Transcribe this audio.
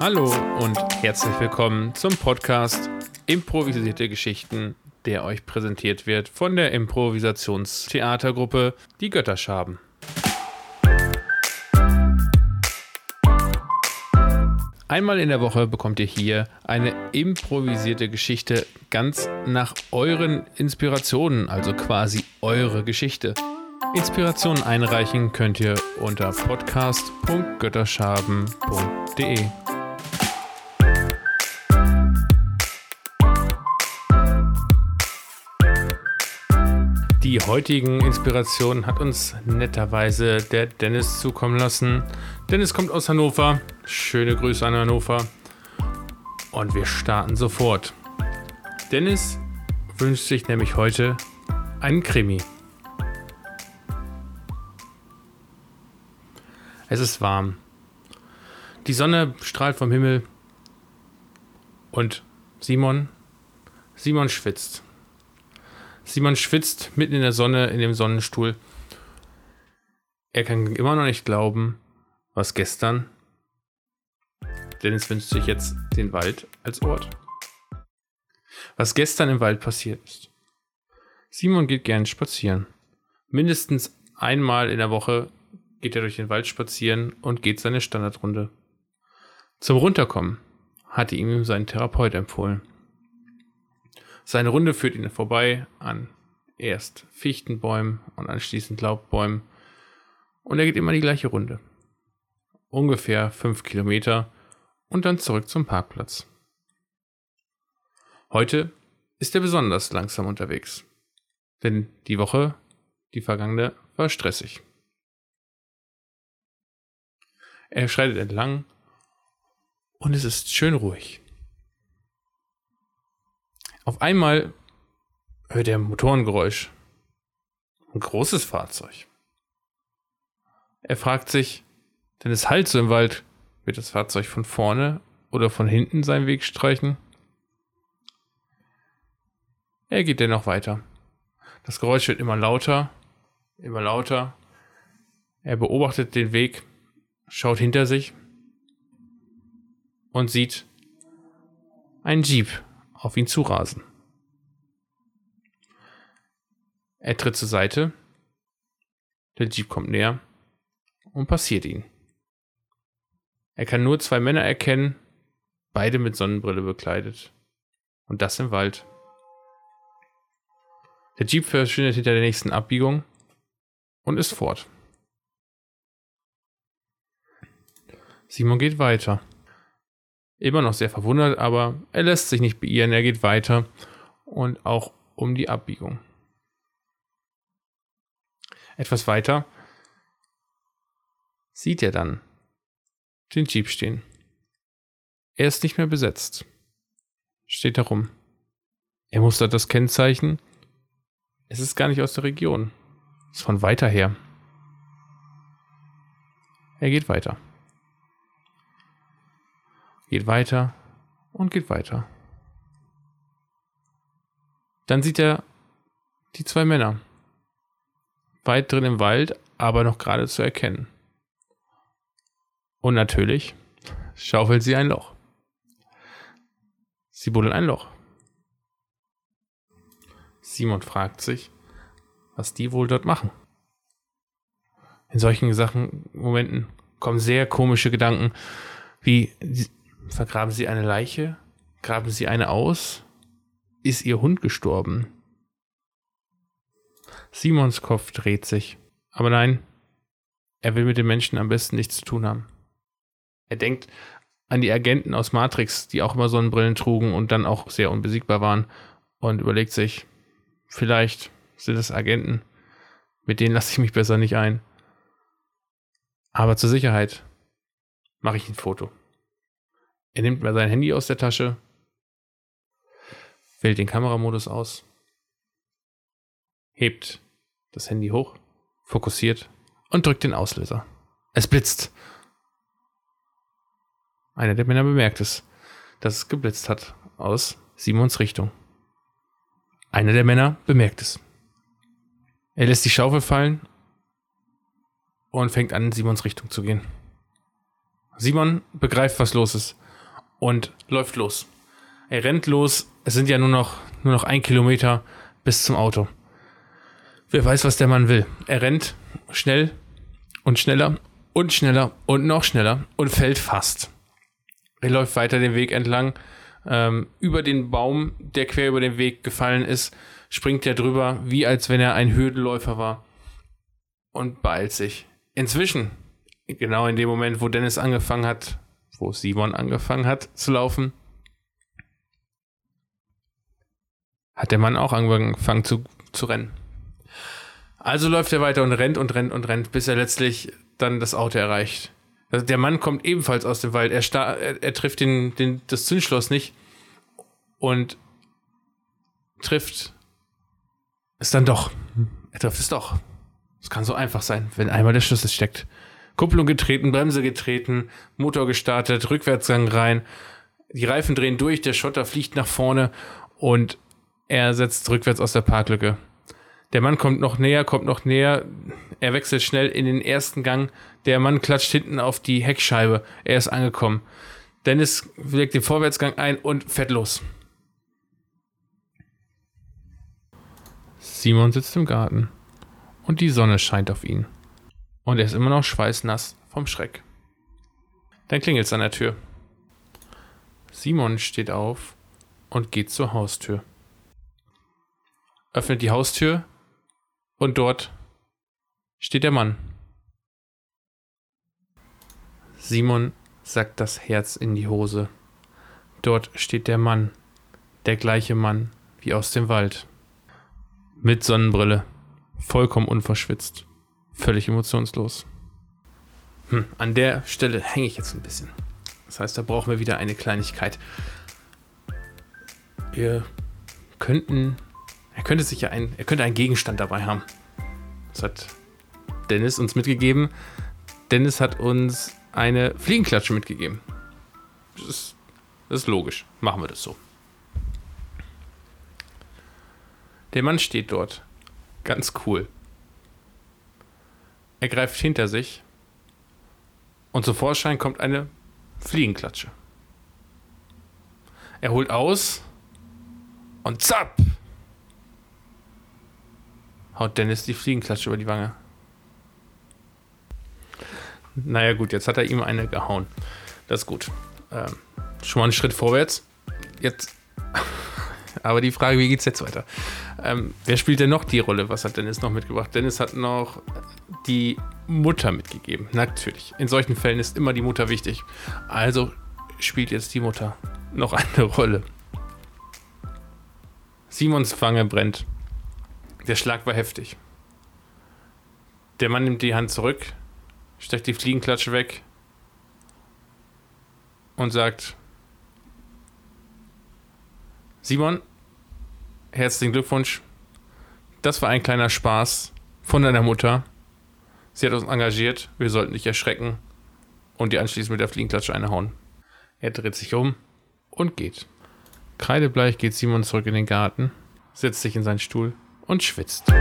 Hallo und herzlich willkommen zum Podcast Improvisierte Geschichten, der euch präsentiert wird von der Improvisationstheatergruppe Die Götterschaben. Einmal in der Woche bekommt ihr hier eine improvisierte Geschichte ganz nach euren Inspirationen, also quasi eure Geschichte. Inspirationen einreichen könnt ihr unter podcast.götterschaben.de. Die heutigen Inspirationen hat uns netterweise der Dennis zukommen lassen. Dennis kommt aus Hannover. Schöne Grüße an Hannover. Und wir starten sofort. Dennis wünscht sich nämlich heute einen Krimi. Es ist warm. Die Sonne strahlt vom Himmel. Und Simon, Simon schwitzt. Simon schwitzt mitten in der Sonne in dem Sonnenstuhl. Er kann immer noch nicht glauben, was gestern. Dennis wünscht sich jetzt den Wald als Ort. Was gestern im Wald passiert ist. Simon geht gern spazieren. Mindestens einmal in der Woche geht er durch den Wald spazieren und geht seine Standardrunde. Zum Runterkommen hatte ihm sein Therapeut empfohlen. Seine Runde führt ihn vorbei an erst Fichtenbäumen und anschließend Laubbäumen. Und er geht immer die gleiche Runde. Ungefähr fünf Kilometer und dann zurück zum Parkplatz. Heute ist er besonders langsam unterwegs. Denn die Woche, die vergangene, war stressig. Er schreitet entlang und es ist schön ruhig. Auf einmal hört er Motorengeräusch. Ein großes Fahrzeug. Er fragt sich, denn es halt so im Wald, wird das Fahrzeug von vorne oder von hinten seinen Weg streichen? Er geht dennoch weiter. Das Geräusch wird immer lauter, immer lauter. Er beobachtet den Weg, schaut hinter sich und sieht ein Jeep auf ihn zurasen. Er tritt zur Seite. Der Jeep kommt näher und passiert ihn. Er kann nur zwei Männer erkennen, beide mit Sonnenbrille bekleidet. Und das im Wald. Der Jeep verschwindet hinter der nächsten Abbiegung und ist fort. Simon geht weiter. Immer noch sehr verwundert, aber er lässt sich nicht beirren, er geht weiter und auch um die Abbiegung. Etwas weiter sieht er dann den Jeep stehen. Er ist nicht mehr besetzt. Steht herum. Er mustert das Kennzeichen. Es ist gar nicht aus der Region. Es ist von weiter her. Er geht weiter geht weiter und geht weiter. Dann sieht er die zwei Männer. Weit drin im Wald, aber noch gerade zu erkennen. Und natürlich schaufelt sie ein Loch. Sie buddeln ein Loch. Simon fragt sich, was die wohl dort machen. In solchen Sachen, Momenten kommen sehr komische Gedanken, wie Vergraben Sie eine Leiche? Graben Sie eine aus? Ist Ihr Hund gestorben? Simons Kopf dreht sich. Aber nein, er will mit den Menschen am besten nichts zu tun haben. Er denkt an die Agenten aus Matrix, die auch immer Sonnenbrillen trugen und dann auch sehr unbesiegbar waren und überlegt sich, vielleicht sind es Agenten, mit denen lasse ich mich besser nicht ein. Aber zur Sicherheit mache ich ein Foto. Er nimmt mal sein Handy aus der Tasche, wählt den Kameramodus aus, hebt das Handy hoch, fokussiert und drückt den Auslöser. Es blitzt. Einer der Männer bemerkt es, dass es geblitzt hat aus Simons Richtung. Einer der Männer bemerkt es. Er lässt die Schaufel fallen und fängt an, in Simons Richtung zu gehen. Simon begreift, was los ist und läuft los. Er rennt los. Es sind ja nur noch, nur noch ein Kilometer bis zum Auto. Wer weiß, was der Mann will. Er rennt schnell und schneller und schneller und noch schneller und fällt fast. Er läuft weiter den Weg entlang. Ähm, über den Baum, der quer über den Weg gefallen ist, springt er drüber, wie als wenn er ein Hürdenläufer war und beeilt sich. Inzwischen, genau in dem Moment, wo Dennis angefangen hat, wo Simon angefangen hat zu laufen, hat der Mann auch angefangen zu, zu rennen. Also läuft er weiter und rennt und rennt und rennt, bis er letztlich dann das Auto erreicht. Also der Mann kommt ebenfalls aus dem Wald. Er, er, er trifft den, den, das Zündschloss nicht und trifft es dann doch. Er trifft es doch. Es kann so einfach sein, wenn einmal der Schlüssel steckt. Kupplung getreten, Bremse getreten, Motor gestartet, Rückwärtsgang rein. Die Reifen drehen durch, der Schotter fliegt nach vorne und er setzt rückwärts aus der Parklücke. Der Mann kommt noch näher, kommt noch näher. Er wechselt schnell in den ersten Gang. Der Mann klatscht hinten auf die Heckscheibe. Er ist angekommen. Dennis legt den Vorwärtsgang ein und fährt los. Simon sitzt im Garten und die Sonne scheint auf ihn. Und er ist immer noch schweißnass vom Schreck. Dann klingelt es an der Tür. Simon steht auf und geht zur Haustür. Öffnet die Haustür und dort steht der Mann. Simon sackt das Herz in die Hose. Dort steht der Mann, der gleiche Mann wie aus dem Wald. Mit Sonnenbrille, vollkommen unverschwitzt, völlig emotionslos. Hm, an der Stelle hänge ich jetzt ein bisschen. Das heißt, da brauchen wir wieder eine Kleinigkeit. Wir könnten, er könnte sich ja ein, er könnte einen Gegenstand dabei haben. Das hat Dennis uns mitgegeben. Dennis hat uns eine Fliegenklatsche mitgegeben. Das ist, das ist logisch. Machen wir das so. Der Mann steht dort. Ganz cool. Er greift hinter sich und zum Vorschein kommt eine Fliegenklatsche. Er holt aus und zapp! Haut Dennis die Fliegenklatsche über die Wange. Naja, gut, jetzt hat er ihm eine gehauen. Das ist gut. Ähm, schon mal einen Schritt vorwärts. Jetzt aber die Frage, wie geht es jetzt weiter? Ähm, wer spielt denn noch die Rolle? Was hat Dennis noch mitgebracht? Dennis hat noch die Mutter mitgegeben. Natürlich. In solchen Fällen ist immer die Mutter wichtig. Also spielt jetzt die Mutter noch eine Rolle. Simons Wange brennt. Der Schlag war heftig. Der Mann nimmt die Hand zurück, steckt die Fliegenklatsche weg und sagt, Simon, herzlichen Glückwunsch. Das war ein kleiner Spaß von deiner Mutter. Sie hat uns engagiert, wir sollten dich erschrecken und dir anschließend mit der Fliegenklatsche eine hauen. Er dreht sich um und geht. Kreidebleich geht Simon zurück in den Garten, setzt sich in seinen Stuhl und schwitzt.